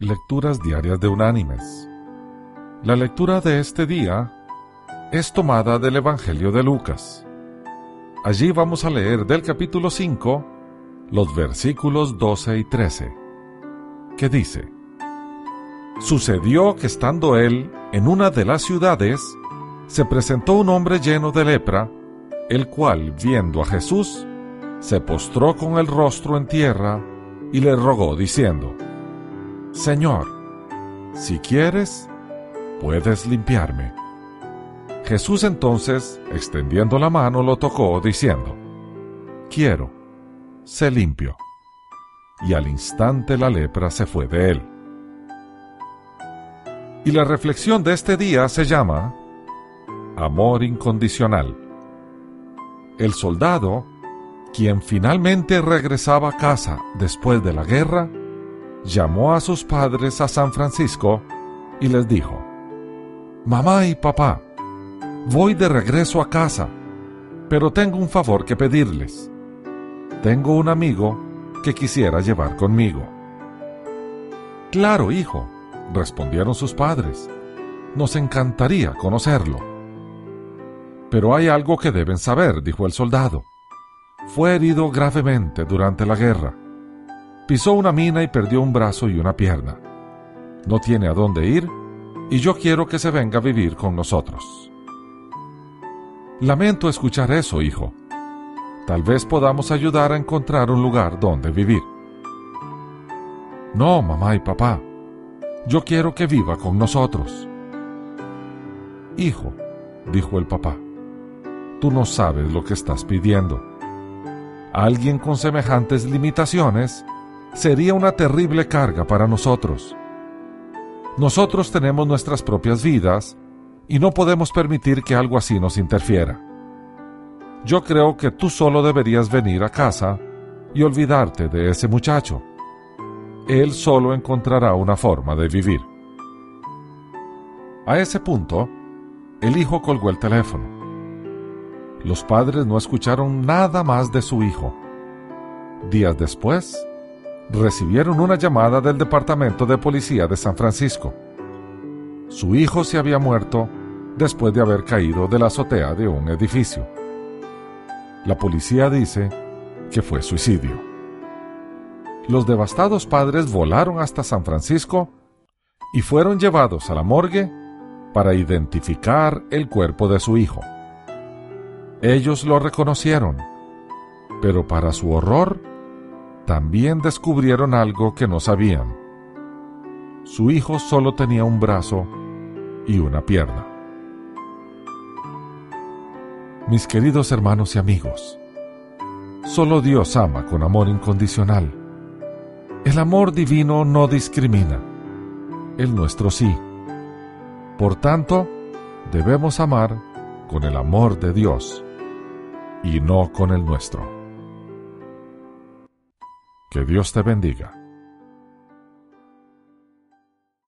Lecturas Diarias de Unánimes. La lectura de este día es tomada del Evangelio de Lucas. Allí vamos a leer del capítulo 5 los versículos 12 y 13, que dice, Sucedió que estando él en una de las ciudades, se presentó un hombre lleno de lepra, el cual, viendo a Jesús, se postró con el rostro en tierra y le rogó diciendo, Señor, si quieres, puedes limpiarme. Jesús entonces, extendiendo la mano, lo tocó, diciendo, Quiero, sé limpio. Y al instante la lepra se fue de él. Y la reflexión de este día se llama Amor incondicional. El soldado, quien finalmente regresaba a casa después de la guerra, llamó a sus padres a San Francisco y les dijo, Mamá y papá, voy de regreso a casa, pero tengo un favor que pedirles. Tengo un amigo que quisiera llevar conmigo. Claro, hijo, respondieron sus padres. Nos encantaría conocerlo. Pero hay algo que deben saber, dijo el soldado. Fue herido gravemente durante la guerra Pisó una mina y perdió un brazo y una pierna. No tiene a dónde ir y yo quiero que se venga a vivir con nosotros. Lamento escuchar eso, hijo. Tal vez podamos ayudar a encontrar un lugar donde vivir. No, mamá y papá. Yo quiero que viva con nosotros. Hijo, dijo el papá, tú no sabes lo que estás pidiendo. Alguien con semejantes limitaciones sería una terrible carga para nosotros. Nosotros tenemos nuestras propias vidas y no podemos permitir que algo así nos interfiera. Yo creo que tú solo deberías venir a casa y olvidarte de ese muchacho. Él solo encontrará una forma de vivir. A ese punto, el hijo colgó el teléfono. Los padres no escucharon nada más de su hijo. Días después, recibieron una llamada del Departamento de Policía de San Francisco. Su hijo se había muerto después de haber caído de la azotea de un edificio. La policía dice que fue suicidio. Los devastados padres volaron hasta San Francisco y fueron llevados a la morgue para identificar el cuerpo de su hijo. Ellos lo reconocieron, pero para su horror, también descubrieron algo que no sabían. Su hijo solo tenía un brazo y una pierna. Mis queridos hermanos y amigos, solo Dios ama con amor incondicional. El amor divino no discrimina, el nuestro sí. Por tanto, debemos amar con el amor de Dios y no con el nuestro. Que Dios te bendiga.